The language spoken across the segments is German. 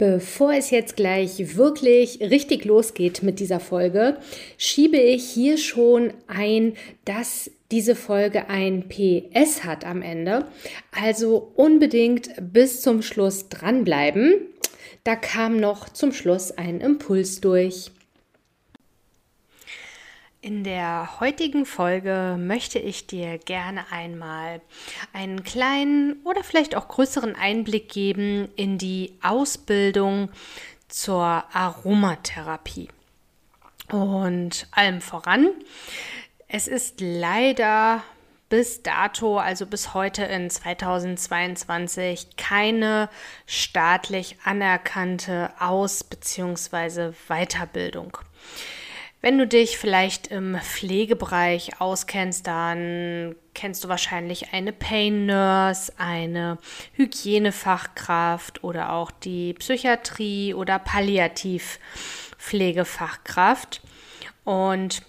Bevor es jetzt gleich wirklich richtig losgeht mit dieser Folge, schiebe ich hier schon ein, dass diese Folge ein PS hat am Ende. Also unbedingt bis zum Schluss dranbleiben. Da kam noch zum Schluss ein Impuls durch. In der heutigen Folge möchte ich dir gerne einmal einen kleinen oder vielleicht auch größeren Einblick geben in die Ausbildung zur Aromatherapie. Und allem voran, es ist leider bis dato, also bis heute in 2022, keine staatlich anerkannte Aus- bzw. Weiterbildung. Wenn du dich vielleicht im Pflegebereich auskennst, dann kennst du wahrscheinlich eine Pain Nurse, eine Hygienefachkraft oder auch die Psychiatrie oder Palliativpflegefachkraft. Und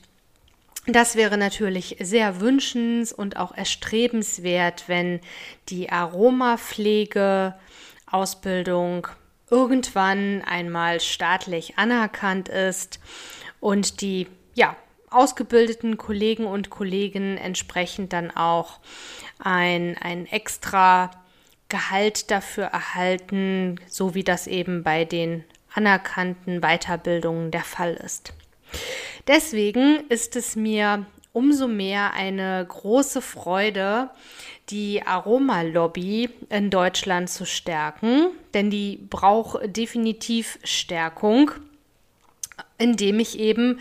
das wäre natürlich sehr wünschens und auch erstrebenswert, wenn die Aromapflege Ausbildung irgendwann einmal staatlich anerkannt ist und die ja, ausgebildeten Kollegen und Kollegen entsprechend dann auch ein, ein extra Gehalt dafür erhalten, so wie das eben bei den anerkannten Weiterbildungen der Fall ist. Deswegen ist es mir umso mehr eine große Freude, die Aromalobby in Deutschland zu stärken, denn die braucht definitiv Stärkung indem ich eben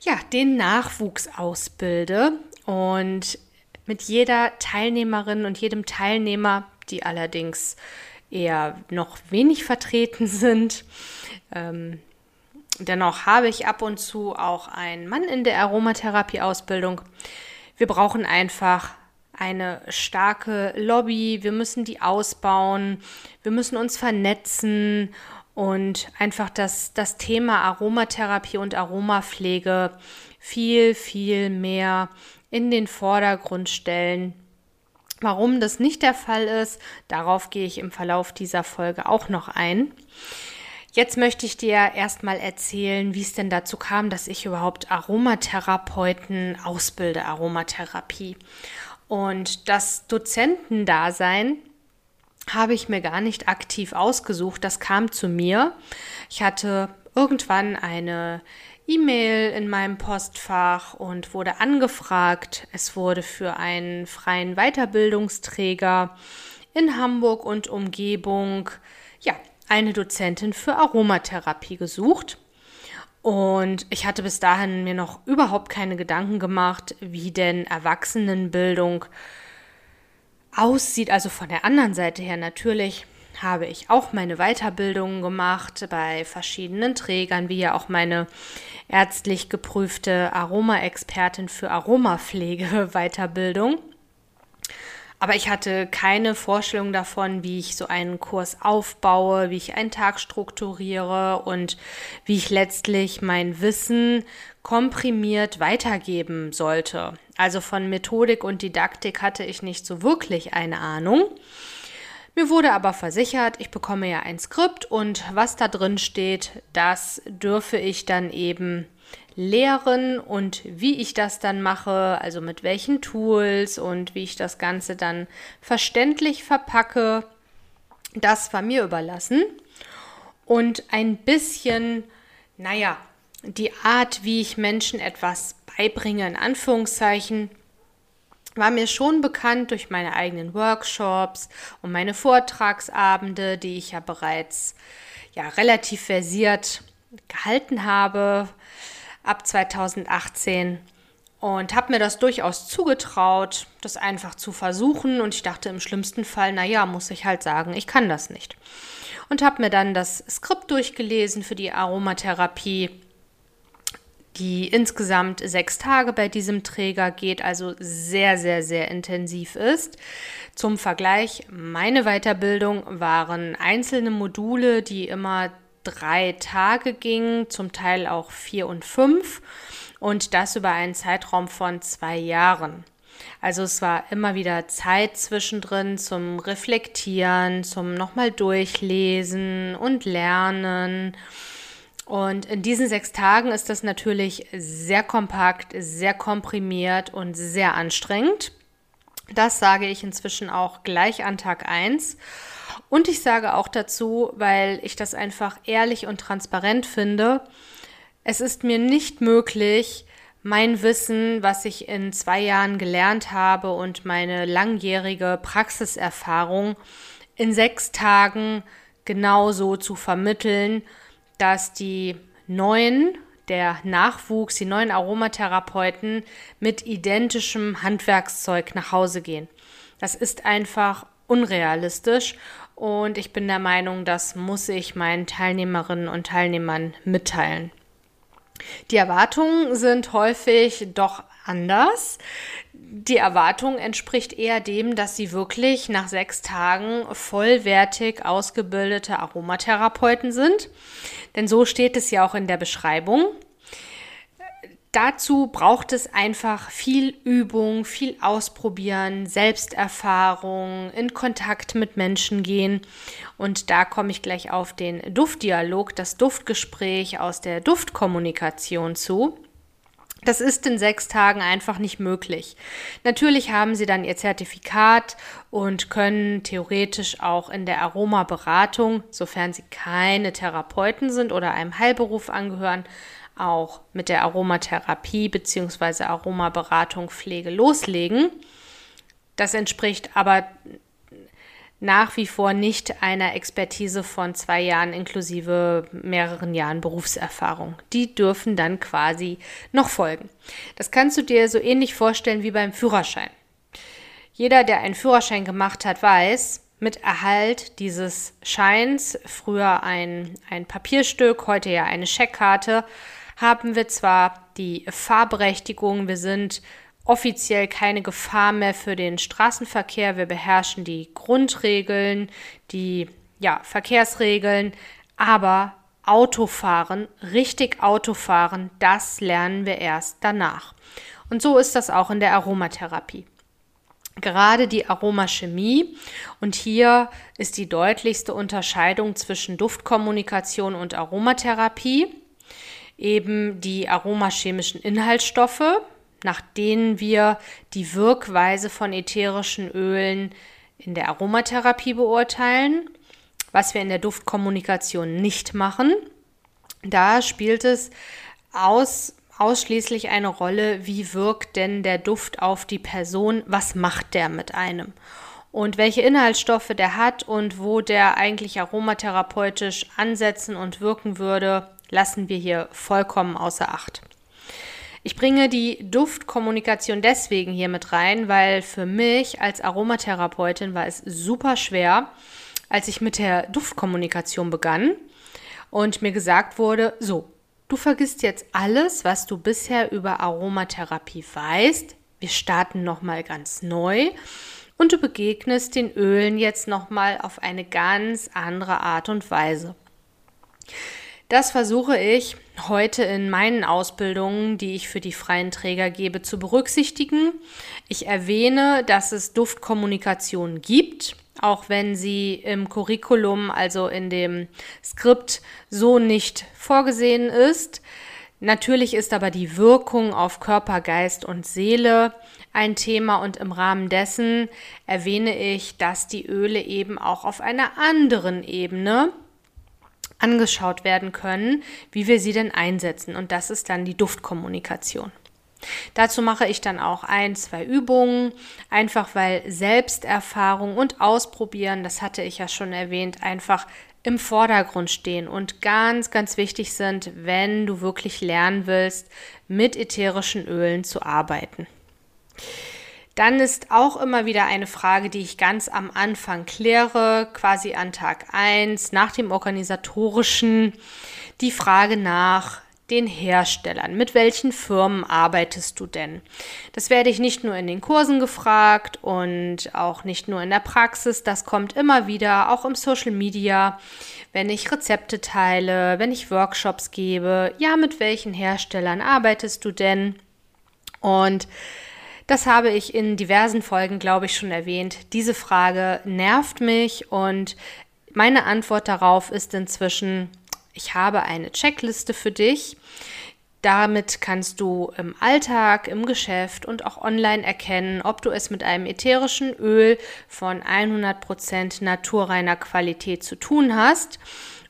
ja, den Nachwuchs ausbilde und mit jeder Teilnehmerin und jedem Teilnehmer, die allerdings eher noch wenig vertreten sind, ähm, dennoch habe ich ab und zu auch einen Mann in der Aromatherapie-Ausbildung. Wir brauchen einfach eine starke Lobby, wir müssen die ausbauen, wir müssen uns vernetzen und einfach das, das Thema Aromatherapie und Aromapflege viel, viel mehr in den Vordergrund stellen. Warum das nicht der Fall ist, darauf gehe ich im Verlauf dieser Folge auch noch ein. Jetzt möchte ich dir erstmal erzählen, wie es denn dazu kam, dass ich überhaupt Aromatherapeuten ausbilde, Aromatherapie. Und das Dozentendasein habe ich mir gar nicht aktiv ausgesucht. Das kam zu mir. Ich hatte irgendwann eine E-Mail in meinem Postfach und wurde angefragt. Es wurde für einen freien Weiterbildungsträger in Hamburg und Umgebung, ja, eine Dozentin für Aromatherapie gesucht. Und ich hatte bis dahin mir noch überhaupt keine Gedanken gemacht, wie denn Erwachsenenbildung aussieht. Also von der anderen Seite her natürlich habe ich auch meine Weiterbildungen gemacht bei verschiedenen Trägern, wie ja auch meine ärztlich geprüfte Aromaexpertin für Aromapflege Weiterbildung. Aber ich hatte keine Vorstellung davon, wie ich so einen Kurs aufbaue, wie ich einen Tag strukturiere und wie ich letztlich mein Wissen komprimiert weitergeben sollte. Also von Methodik und Didaktik hatte ich nicht so wirklich eine Ahnung. Mir wurde aber versichert, ich bekomme ja ein Skript und was da drin steht, das dürfe ich dann eben lehren und wie ich das dann mache, also mit welchen Tools und wie ich das Ganze dann verständlich verpacke, das war mir überlassen. Und ein bisschen, naja, die Art, wie ich Menschen etwas beibringe, in Anführungszeichen, war mir schon bekannt durch meine eigenen Workshops und meine Vortragsabende, die ich ja bereits ja relativ versiert gehalten habe ab 2018 und habe mir das durchaus zugetraut, das einfach zu versuchen. Und ich dachte im schlimmsten Fall, naja, muss ich halt sagen, ich kann das nicht. Und habe mir dann das Skript durchgelesen für die Aromatherapie die insgesamt sechs Tage bei diesem Träger geht, also sehr, sehr, sehr intensiv ist. Zum Vergleich, meine Weiterbildung waren einzelne Module, die immer drei Tage gingen, zum Teil auch vier und fünf und das über einen Zeitraum von zwei Jahren. Also es war immer wieder Zeit zwischendrin zum Reflektieren, zum nochmal durchlesen und lernen. Und in diesen sechs Tagen ist das natürlich sehr kompakt, sehr komprimiert und sehr anstrengend. Das sage ich inzwischen auch gleich an Tag 1. Und ich sage auch dazu, weil ich das einfach ehrlich und transparent finde, es ist mir nicht möglich, mein Wissen, was ich in zwei Jahren gelernt habe und meine langjährige Praxiserfahrung in sechs Tagen genauso zu vermitteln, dass die neuen, der Nachwuchs, die neuen Aromatherapeuten mit identischem Handwerkszeug nach Hause gehen. Das ist einfach unrealistisch und ich bin der Meinung, das muss ich meinen Teilnehmerinnen und Teilnehmern mitteilen. Die Erwartungen sind häufig doch anders. Die Erwartung entspricht eher dem, dass sie wirklich nach sechs Tagen vollwertig ausgebildete Aromatherapeuten sind. Denn so steht es ja auch in der Beschreibung. Dazu braucht es einfach viel Übung, viel Ausprobieren, Selbsterfahrung, in Kontakt mit Menschen gehen. Und da komme ich gleich auf den Duftdialog, das Duftgespräch aus der Duftkommunikation zu. Das ist in sechs Tagen einfach nicht möglich. Natürlich haben Sie dann Ihr Zertifikat und können theoretisch auch in der Aromaberatung, sofern Sie keine Therapeuten sind oder einem Heilberuf angehören, auch mit der Aromatherapie bzw. Aromaberatung Pflege loslegen. Das entspricht aber nach wie vor nicht einer Expertise von zwei Jahren inklusive mehreren Jahren Berufserfahrung. Die dürfen dann quasi noch folgen. Das kannst du dir so ähnlich vorstellen wie beim Führerschein. Jeder, der einen Führerschein gemacht hat, weiß, mit Erhalt dieses Scheins, früher ein, ein Papierstück, heute ja eine Scheckkarte, haben wir zwar die Fahrberechtigung, wir sind offiziell keine Gefahr mehr für den Straßenverkehr. Wir beherrschen die Grundregeln, die ja, Verkehrsregeln, aber Autofahren, richtig Autofahren, das lernen wir erst danach. Und so ist das auch in der Aromatherapie. Gerade die Aromachemie und hier ist die deutlichste Unterscheidung zwischen Duftkommunikation und Aromatherapie eben die aromachemischen Inhaltsstoffe, nach denen wir die Wirkweise von ätherischen Ölen in der Aromatherapie beurteilen, was wir in der Duftkommunikation nicht machen. Da spielt es aus, ausschließlich eine Rolle, wie wirkt denn der Duft auf die Person, was macht der mit einem und welche Inhaltsstoffe der hat und wo der eigentlich aromatherapeutisch ansetzen und wirken würde, lassen wir hier vollkommen außer Acht. Ich bringe die Duftkommunikation deswegen hier mit rein, weil für mich als Aromatherapeutin war es super schwer, als ich mit der Duftkommunikation begann und mir gesagt wurde, so, du vergisst jetzt alles, was du bisher über Aromatherapie weißt. Wir starten nochmal ganz neu und du begegnest den Ölen jetzt nochmal auf eine ganz andere Art und Weise. Das versuche ich heute in meinen Ausbildungen, die ich für die freien Träger gebe, zu berücksichtigen. Ich erwähne, dass es Duftkommunikation gibt, auch wenn sie im Curriculum, also in dem Skript, so nicht vorgesehen ist. Natürlich ist aber die Wirkung auf Körper, Geist und Seele ein Thema und im Rahmen dessen erwähne ich, dass die Öle eben auch auf einer anderen Ebene angeschaut werden können, wie wir sie denn einsetzen. Und das ist dann die Duftkommunikation. Dazu mache ich dann auch ein, zwei Übungen, einfach weil Selbsterfahrung und Ausprobieren, das hatte ich ja schon erwähnt, einfach im Vordergrund stehen und ganz, ganz wichtig sind, wenn du wirklich lernen willst, mit ätherischen Ölen zu arbeiten. Dann ist auch immer wieder eine Frage, die ich ganz am Anfang kläre, quasi an Tag 1 nach dem organisatorischen, die Frage nach den Herstellern. Mit welchen Firmen arbeitest du denn? Das werde ich nicht nur in den Kursen gefragt und auch nicht nur in der Praxis. Das kommt immer wieder, auch im Social Media, wenn ich Rezepte teile, wenn ich Workshops gebe. Ja, mit welchen Herstellern arbeitest du denn? Und das habe ich in diversen Folgen, glaube ich, schon erwähnt. Diese Frage nervt mich und meine Antwort darauf ist inzwischen, ich habe eine Checkliste für dich. Damit kannst du im Alltag, im Geschäft und auch online erkennen, ob du es mit einem ätherischen Öl von 100% naturreiner Qualität zu tun hast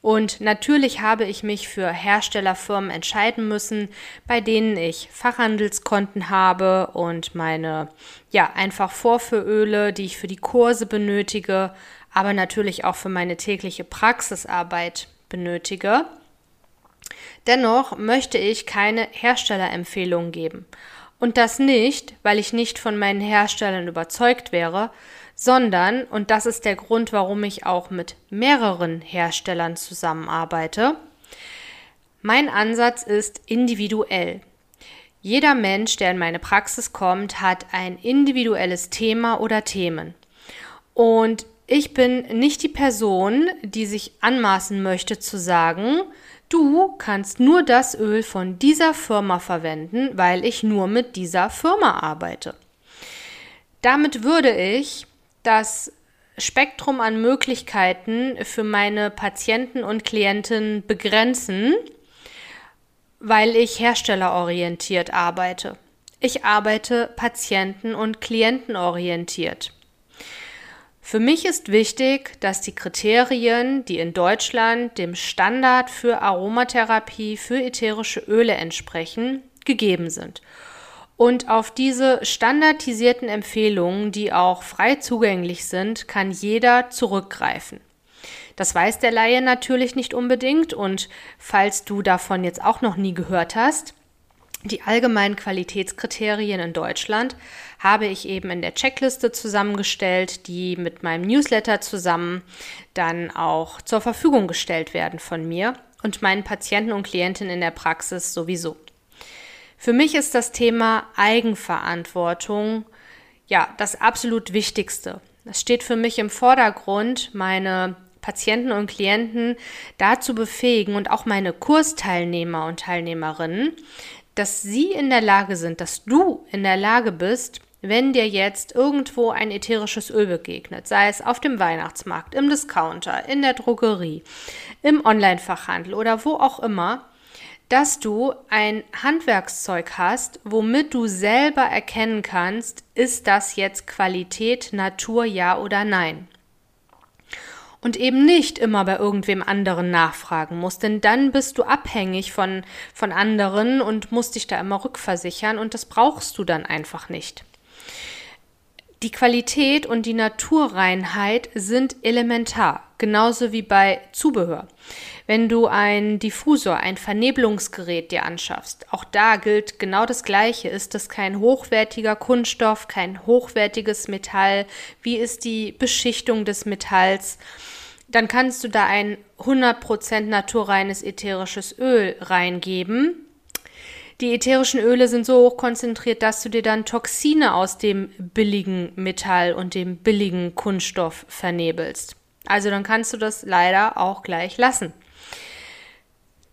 und natürlich habe ich mich für Herstellerfirmen entscheiden müssen, bei denen ich Fachhandelskonten habe und meine, ja, einfach Vorführöle, die ich für die Kurse benötige, aber natürlich auch für meine tägliche Praxisarbeit benötige. Dennoch möchte ich keine Herstellerempfehlungen geben. Und das nicht, weil ich nicht von meinen Herstellern überzeugt wäre, sondern, und das ist der Grund, warum ich auch mit mehreren Herstellern zusammenarbeite, mein Ansatz ist individuell. Jeder Mensch, der in meine Praxis kommt, hat ein individuelles Thema oder Themen. Und ich bin nicht die Person, die sich anmaßen möchte zu sagen, du kannst nur das Öl von dieser Firma verwenden, weil ich nur mit dieser Firma arbeite. Damit würde ich das Spektrum an Möglichkeiten für meine Patienten und Klienten begrenzen, weil ich herstellerorientiert arbeite. Ich arbeite patienten- und klientenorientiert. Für mich ist wichtig, dass die Kriterien, die in Deutschland dem Standard für Aromatherapie für ätherische Öle entsprechen, gegeben sind und auf diese standardisierten Empfehlungen, die auch frei zugänglich sind, kann jeder zurückgreifen. Das weiß der Laie natürlich nicht unbedingt und falls du davon jetzt auch noch nie gehört hast, die allgemeinen Qualitätskriterien in Deutschland habe ich eben in der Checkliste zusammengestellt, die mit meinem Newsletter zusammen dann auch zur Verfügung gestellt werden von mir und meinen Patienten und Klientinnen in der Praxis sowieso. Für mich ist das Thema Eigenverantwortung ja das absolut Wichtigste. Es steht für mich im Vordergrund, meine Patienten und Klienten dazu befähigen und auch meine Kursteilnehmer und Teilnehmerinnen, dass sie in der Lage sind, dass du in der Lage bist, wenn dir jetzt irgendwo ein ätherisches Öl begegnet, sei es auf dem Weihnachtsmarkt, im Discounter, in der Drogerie, im Online-Fachhandel oder wo auch immer, dass du ein Handwerkszeug hast, womit du selber erkennen kannst, ist das jetzt Qualität, Natur, ja oder nein. Und eben nicht immer bei irgendwem anderen nachfragen musst, denn dann bist du abhängig von, von anderen und musst dich da immer rückversichern und das brauchst du dann einfach nicht. Die Qualität und die Naturreinheit sind elementar, genauso wie bei Zubehör. Wenn du ein Diffusor, ein Vernebelungsgerät dir anschaffst, auch da gilt genau das Gleiche. Ist es kein hochwertiger Kunststoff, kein hochwertiges Metall? Wie ist die Beschichtung des Metalls? Dann kannst du da ein 100% naturreines ätherisches Öl reingeben. Die ätherischen Öle sind so hoch konzentriert, dass du dir dann Toxine aus dem billigen Metall und dem billigen Kunststoff vernebelst. Also dann kannst du das leider auch gleich lassen.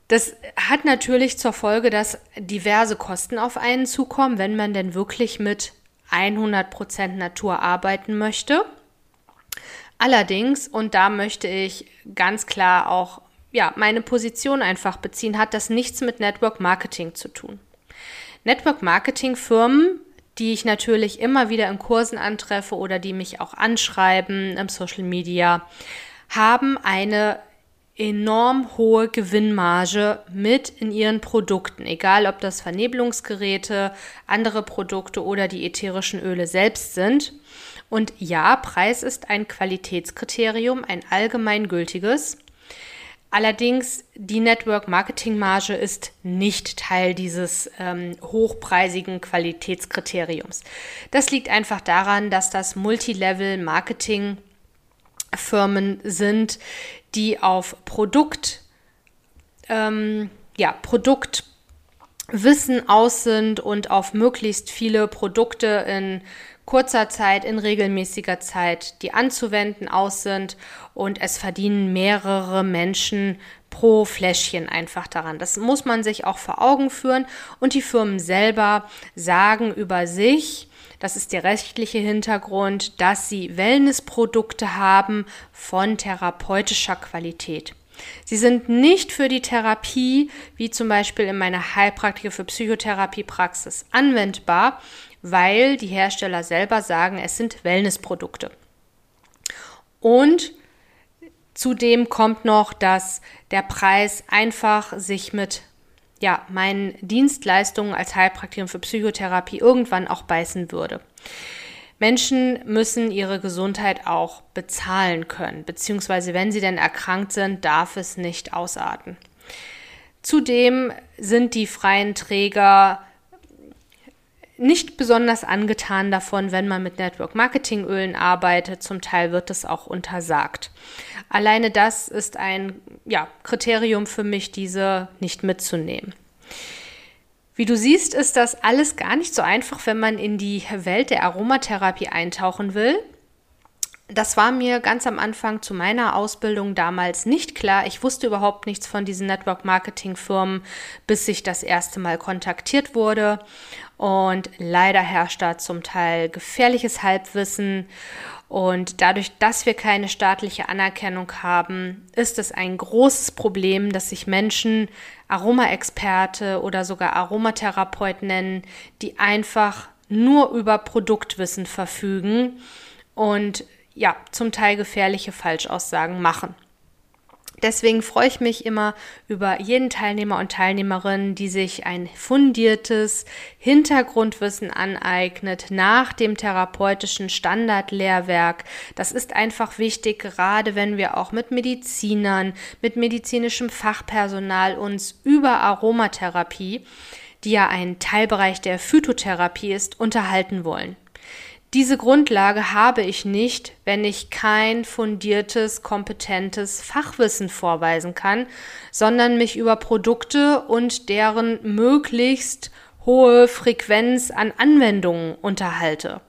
Das hat natürlich zur Folge, dass diverse Kosten auf einen zukommen, wenn man denn wirklich mit 100% Natur arbeiten möchte. Allerdings, und da möchte ich ganz klar auch ja, meine Position einfach beziehen, hat das nichts mit Network Marketing zu tun. Network Marketing Firmen, die ich natürlich immer wieder in Kursen antreffe oder die mich auch anschreiben im Social Media, haben eine enorm hohe Gewinnmarge mit in ihren Produkten, egal ob das Vernebelungsgeräte, andere Produkte oder die ätherischen Öle selbst sind. Und ja, Preis ist ein Qualitätskriterium, ein allgemeingültiges. Allerdings, die Network Marketing Marge ist nicht Teil dieses ähm, hochpreisigen Qualitätskriteriums. Das liegt einfach daran, dass das Multilevel Marketing Firmen sind, die auf Produkt, ähm, ja, Produktwissen aus sind und auf möglichst viele Produkte in kurzer Zeit, in regelmäßiger Zeit, die anzuwenden aus sind und es verdienen mehrere Menschen pro Fläschchen einfach daran. Das muss man sich auch vor Augen führen und die Firmen selber sagen über sich, das ist der rechtliche Hintergrund, dass sie Wellnessprodukte haben von therapeutischer Qualität. Sie sind nicht für die Therapie, wie zum Beispiel in meiner Heilpraktiker für Psychotherapiepraxis, anwendbar, weil die Hersteller selber sagen, es sind Wellnessprodukte. Und zudem kommt noch, dass der Preis einfach sich mit ja, meinen Dienstleistungen als Heilpraktikerin für Psychotherapie irgendwann auch beißen würde. Menschen müssen ihre Gesundheit auch bezahlen können, beziehungsweise wenn sie denn erkrankt sind, darf es nicht ausarten. Zudem sind die freien Träger nicht besonders angetan davon, wenn man mit Network Marketing Ölen arbeitet. Zum Teil wird es auch untersagt. Alleine das ist ein ja, Kriterium für mich, diese nicht mitzunehmen. Wie du siehst, ist das alles gar nicht so einfach, wenn man in die Welt der Aromatherapie eintauchen will. Das war mir ganz am Anfang zu meiner Ausbildung damals nicht klar. Ich wusste überhaupt nichts von diesen Network Marketing Firmen, bis ich das erste Mal kontaktiert wurde. Und leider herrscht da zum Teil gefährliches Halbwissen. Und dadurch, dass wir keine staatliche Anerkennung haben, ist es ein großes Problem, dass sich Menschen Aromaexperte oder sogar Aromatherapeut nennen, die einfach nur über Produktwissen verfügen und ja, zum Teil gefährliche Falschaussagen machen. Deswegen freue ich mich immer über jeden Teilnehmer und Teilnehmerin, die sich ein fundiertes Hintergrundwissen aneignet nach dem therapeutischen Standardlehrwerk. Das ist einfach wichtig, gerade wenn wir auch mit Medizinern, mit medizinischem Fachpersonal uns über Aromatherapie, die ja ein Teilbereich der Phytotherapie ist, unterhalten wollen. Diese Grundlage habe ich nicht, wenn ich kein fundiertes, kompetentes Fachwissen vorweisen kann, sondern mich über Produkte und deren möglichst hohe Frequenz an Anwendungen unterhalte.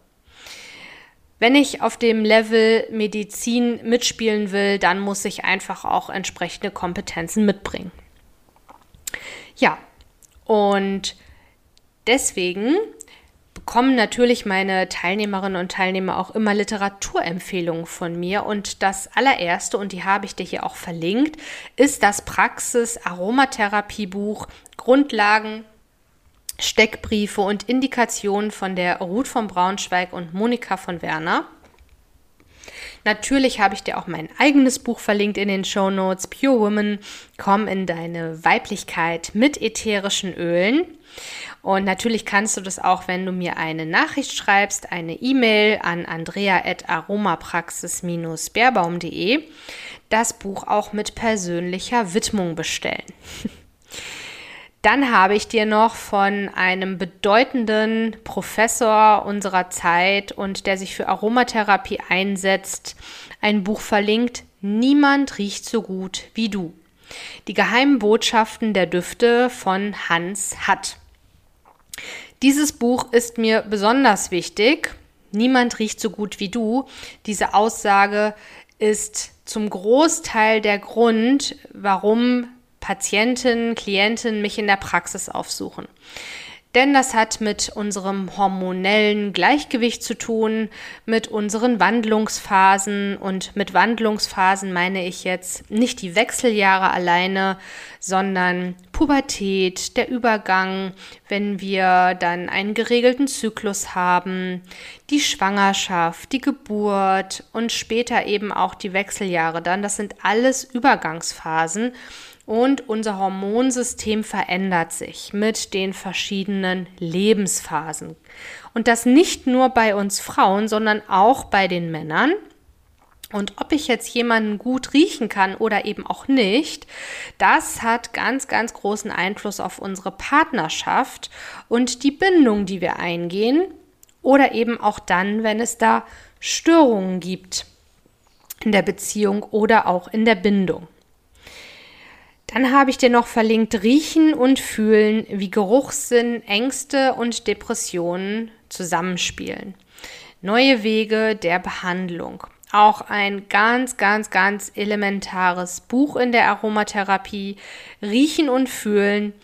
Wenn ich auf dem Level Medizin mitspielen will, dann muss ich einfach auch entsprechende Kompetenzen mitbringen. Ja, und deswegen bekommen natürlich meine Teilnehmerinnen und Teilnehmer auch immer Literaturempfehlungen von mir. Und das allererste, und die habe ich dir hier auch verlinkt, ist das Praxis-Aromatherapie-Buch Grundlagen Steckbriefe und Indikationen von der Ruth von Braunschweig und Monika von Werner. Natürlich habe ich dir auch mein eigenes Buch verlinkt in den Show Notes. Pure Women, komm in deine Weiblichkeit mit ätherischen Ölen. Und natürlich kannst du das auch, wenn du mir eine Nachricht schreibst, eine E-Mail an andrea.aromapraxis-beerbaum.de, das Buch auch mit persönlicher Widmung bestellen. Dann habe ich dir noch von einem bedeutenden Professor unserer Zeit und der sich für Aromatherapie einsetzt, ein Buch verlinkt. Niemand riecht so gut wie du. Die geheimen Botschaften der Düfte von Hans Hatt. Dieses Buch ist mir besonders wichtig. Niemand riecht so gut wie du. Diese Aussage ist zum Großteil der Grund, warum Patienten, Klienten mich in der Praxis aufsuchen. Denn das hat mit unserem hormonellen Gleichgewicht zu tun, mit unseren Wandlungsphasen. Und mit Wandlungsphasen meine ich jetzt nicht die Wechseljahre alleine, sondern Pubertät, der Übergang, wenn wir dann einen geregelten Zyklus haben, die Schwangerschaft, die Geburt und später eben auch die Wechseljahre dann. Das sind alles Übergangsphasen und unser Hormonsystem verändert sich mit den verschiedenen Lebensphasen. Und das nicht nur bei uns Frauen, sondern auch bei den Männern. Und ob ich jetzt jemanden gut riechen kann oder eben auch nicht, das hat ganz, ganz großen Einfluss auf unsere Partnerschaft und die Bindung, die wir eingehen. Oder eben auch dann, wenn es da Störungen gibt in der Beziehung oder auch in der Bindung. Dann habe ich dir noch verlinkt Riechen und Fühlen, wie Geruchssinn, Ängste und Depressionen zusammenspielen. Neue Wege der Behandlung. Auch ein ganz, ganz, ganz elementares Buch in der Aromatherapie. Riechen und Fühlen.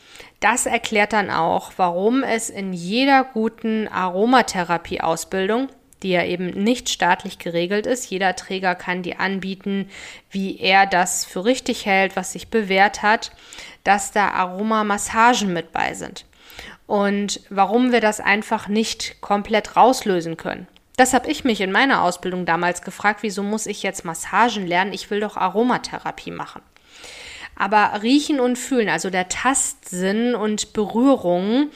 Das erklärt dann auch, warum es in jeder guten Aromatherapie-Ausbildung die ja eben nicht staatlich geregelt ist. Jeder Träger kann die anbieten, wie er das für richtig hält, was sich bewährt hat, dass da Aromamassagen mit bei sind. Und warum wir das einfach nicht komplett rauslösen können. Das habe ich mich in meiner Ausbildung damals gefragt, wieso muss ich jetzt Massagen lernen? Ich will doch Aromatherapie machen. Aber riechen und fühlen, also der Tastsinn und Berührung,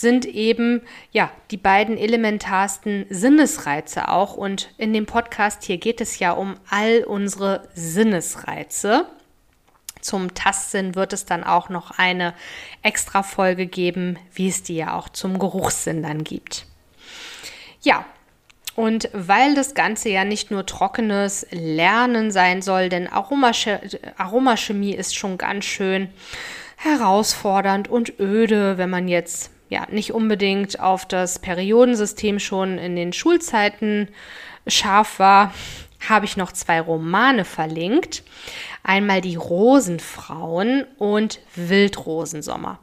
sind eben ja die beiden elementarsten Sinnesreize auch. Und in dem Podcast hier geht es ja um all unsere Sinnesreize. Zum Tastsinn wird es dann auch noch eine extra Folge geben, wie es die ja auch zum Geruchssinn dann gibt. Ja, und weil das Ganze ja nicht nur trockenes Lernen sein soll, denn Aromachemie ist schon ganz schön herausfordernd und öde, wenn man jetzt ja nicht unbedingt auf das Periodensystem schon in den Schulzeiten scharf war, habe ich noch zwei Romane verlinkt. Einmal die Rosenfrauen und Wildrosensommer.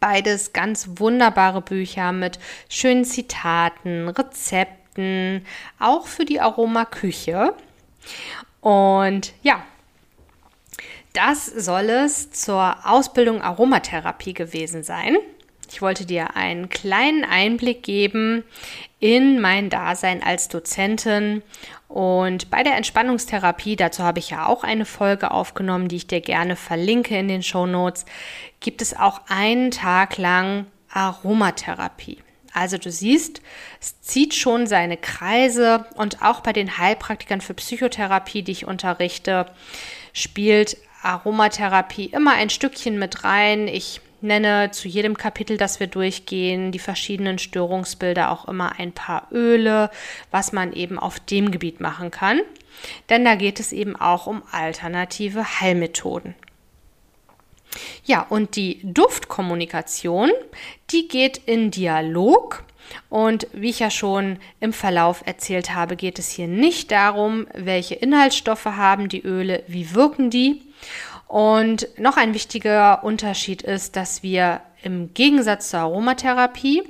Beides ganz wunderbare Bücher mit schönen Zitaten, Rezepten, auch für die Aromaküche. Und ja, das soll es zur Ausbildung Aromatherapie gewesen sein. Ich wollte dir einen kleinen Einblick geben in mein Dasein als Dozentin und bei der Entspannungstherapie, dazu habe ich ja auch eine Folge aufgenommen, die ich dir gerne verlinke in den Show Notes, gibt es auch einen Tag lang Aromatherapie. Also du siehst, es zieht schon seine Kreise und auch bei den Heilpraktikern für Psychotherapie, die ich unterrichte, spielt Aromatherapie immer ein Stückchen mit rein. Ich nenne zu jedem Kapitel, das wir durchgehen, die verschiedenen Störungsbilder auch immer ein paar Öle, was man eben auf dem Gebiet machen kann. Denn da geht es eben auch um alternative Heilmethoden. Ja, und die Duftkommunikation, die geht in Dialog. Und wie ich ja schon im Verlauf erzählt habe, geht es hier nicht darum, welche Inhaltsstoffe haben die Öle, wie wirken die, und noch ein wichtiger Unterschied ist, dass wir im Gegensatz zur Aromatherapie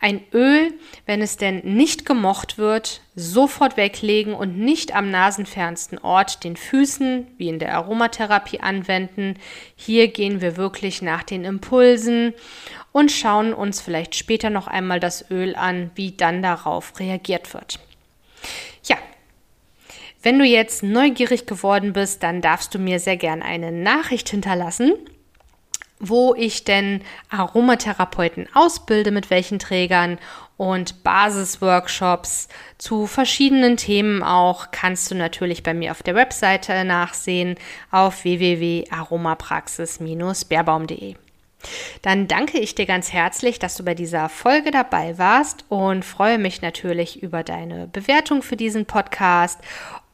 ein Öl, wenn es denn nicht gemocht wird, sofort weglegen und nicht am nasenfernsten Ort, den Füßen, wie in der Aromatherapie anwenden. Hier gehen wir wirklich nach den Impulsen und schauen uns vielleicht später noch einmal das Öl an, wie dann darauf reagiert wird. Ja, wenn du jetzt neugierig geworden bist, dann darfst du mir sehr gern eine Nachricht hinterlassen, wo ich denn Aromatherapeuten ausbilde, mit welchen Trägern und Basisworkshops zu verschiedenen Themen auch kannst du natürlich bei mir auf der Webseite nachsehen auf www.aromapraxis-beerbaum.de. Dann danke ich dir ganz herzlich, dass du bei dieser Folge dabei warst und freue mich natürlich über deine Bewertung für diesen Podcast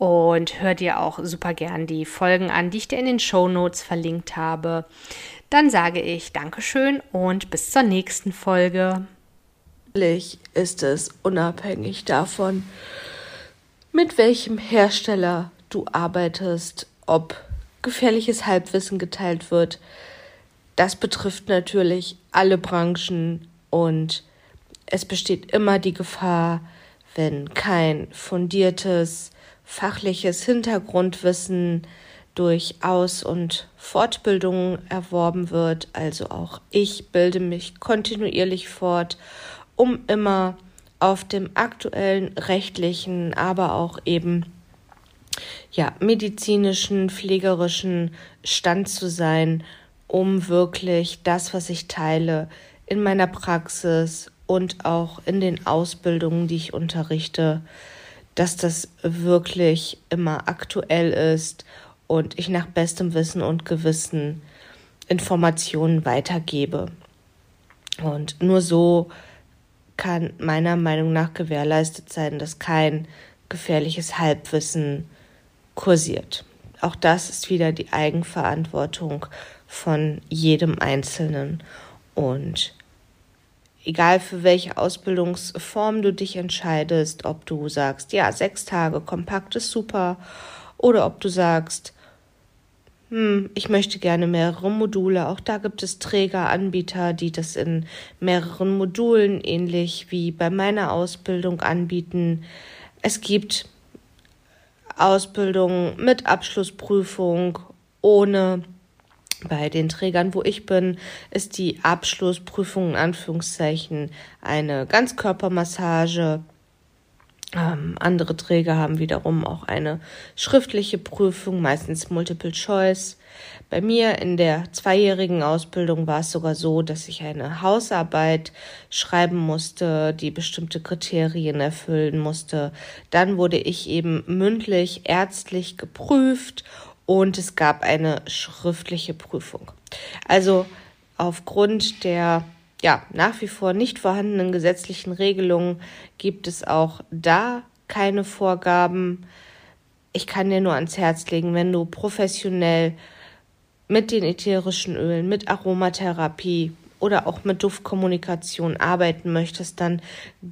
und hör dir auch super gern die Folgen an, die ich dir in den Show Notes verlinkt habe. Dann sage ich Dankeschön und bis zur nächsten Folge. Ist es unabhängig davon, mit welchem Hersteller du arbeitest, ob gefährliches Halbwissen geteilt wird. Das betrifft natürlich alle Branchen und es besteht immer die Gefahr, wenn kein fundiertes fachliches Hintergrundwissen durch Aus- und Fortbildungen erworben wird. Also auch ich bilde mich kontinuierlich fort, um immer auf dem aktuellen rechtlichen, aber auch eben ja, medizinischen, pflegerischen Stand zu sein, um wirklich das, was ich teile, in meiner Praxis und auch in den Ausbildungen, die ich unterrichte, dass das wirklich immer aktuell ist und ich nach bestem Wissen und Gewissen Informationen weitergebe. Und nur so kann meiner Meinung nach gewährleistet sein, dass kein gefährliches Halbwissen kursiert. Auch das ist wieder die Eigenverantwortung von jedem Einzelnen. Und egal für welche Ausbildungsform du dich entscheidest, ob du sagst, ja, sechs Tage kompakt ist super, oder ob du sagst, hm, ich möchte gerne mehrere Module. Auch da gibt es Trägeranbieter, die das in mehreren Modulen ähnlich wie bei meiner Ausbildung anbieten. Es gibt Ausbildung mit Abschlussprüfung ohne bei den Trägern, wo ich bin, ist die Abschlussprüfung in Anführungszeichen eine Ganzkörpermassage ähm, andere Träger haben wiederum auch eine schriftliche Prüfung, meistens Multiple Choice. Bei mir in der zweijährigen Ausbildung war es sogar so, dass ich eine Hausarbeit schreiben musste, die bestimmte Kriterien erfüllen musste. Dann wurde ich eben mündlich ärztlich geprüft und es gab eine schriftliche Prüfung. Also aufgrund der ja, nach wie vor nicht vorhandenen gesetzlichen Regelungen gibt es auch da keine Vorgaben. Ich kann dir nur ans Herz legen, wenn du professionell mit den ätherischen Ölen, mit Aromatherapie oder auch mit Duftkommunikation arbeiten möchtest, dann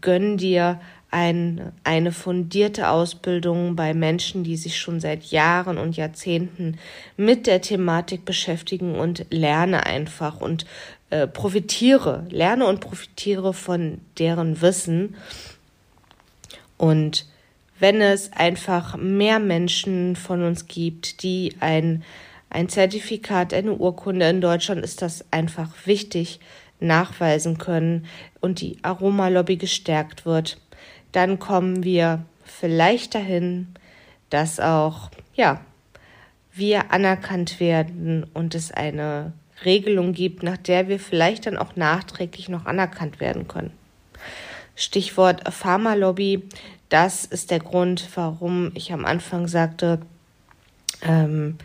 gönn dir ein, eine fundierte Ausbildung bei Menschen, die sich schon seit Jahren und Jahrzehnten mit der Thematik beschäftigen und lerne einfach und äh, profitiere, lerne und profitiere von deren Wissen. Und wenn es einfach mehr Menschen von uns gibt, die ein, ein Zertifikat, eine Urkunde in Deutschland ist das einfach wichtig nachweisen können und die Aromalobby gestärkt wird, dann kommen wir vielleicht dahin, dass auch, ja, wir anerkannt werden und es eine Regelung gibt, nach der wir vielleicht dann auch nachträglich noch anerkannt werden können. Stichwort Pharmalobby, das ist der Grund, warum ich am Anfang sagte, ähm,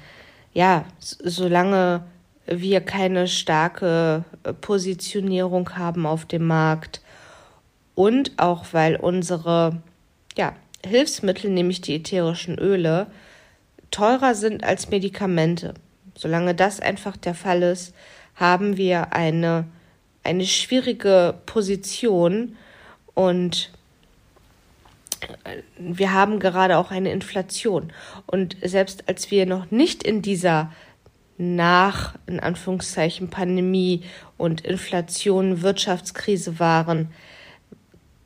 ja, solange wir keine starke Positionierung haben auf dem Markt und auch weil unsere ja, Hilfsmittel, nämlich die ätherischen Öle, teurer sind als Medikamente. Solange das einfach der Fall ist, haben wir eine, eine schwierige Position und äh, wir haben gerade auch eine Inflation. Und selbst als wir noch nicht in dieser nach, in Anführungszeichen, Pandemie und Inflation, Wirtschaftskrise waren,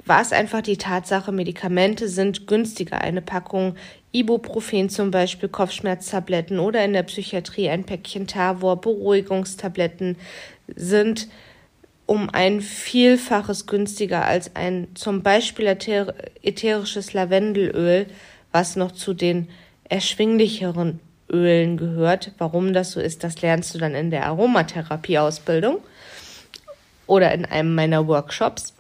war es einfach die Tatsache, Medikamente sind günstiger. Eine Packung Ibuprofen zum Beispiel, Kopfschmerztabletten oder in der Psychiatrie ein Päckchen Tavor, Beruhigungstabletten sind um ein Vielfaches günstiger als ein zum Beispiel äther ätherisches Lavendelöl, was noch zu den erschwinglicheren Ölen gehört. Warum das so ist, das lernst du dann in der Aromatherapie-Ausbildung oder in einem meiner Workshops.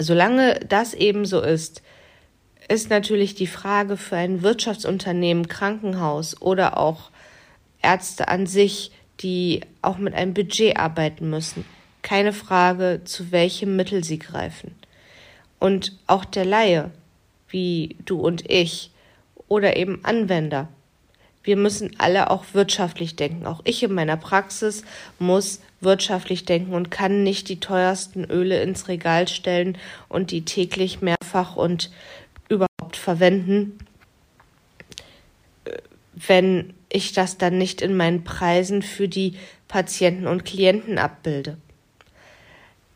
Solange das eben so ist, ist natürlich die Frage für ein Wirtschaftsunternehmen, Krankenhaus oder auch Ärzte an sich, die auch mit einem Budget arbeiten müssen, keine Frage, zu welchem Mittel sie greifen. Und auch der Laie, wie du und ich, oder eben Anwender, wir müssen alle auch wirtschaftlich denken. Auch ich in meiner Praxis muss wirtschaftlich denken und kann nicht die teuersten Öle ins Regal stellen und die täglich mehrfach und überhaupt verwenden, wenn ich das dann nicht in meinen Preisen für die Patienten und Klienten abbilde.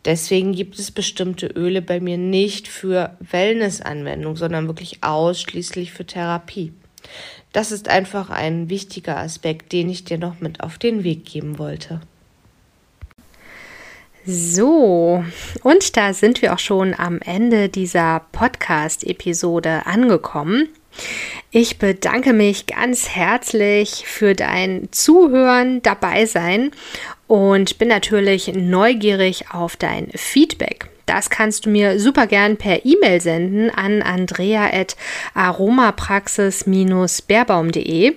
Deswegen gibt es bestimmte Öle bei mir nicht für Wellness-Anwendung, sondern wirklich ausschließlich für Therapie. Das ist einfach ein wichtiger Aspekt, den ich dir noch mit auf den Weg geben wollte. So, und da sind wir auch schon am Ende dieser Podcast-Episode angekommen. Ich bedanke mich ganz herzlich für dein Zuhören, dabei sein und bin natürlich neugierig auf dein Feedback. Das kannst du mir super gern per E-Mail senden an andrea.aromapraxis-beerbaum.de.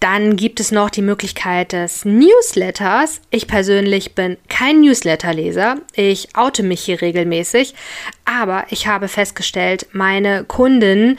Dann gibt es noch die Möglichkeit des Newsletters. Ich persönlich bin kein Newsletterleser. Ich oute mich hier regelmäßig. Aber ich habe festgestellt, meine Kunden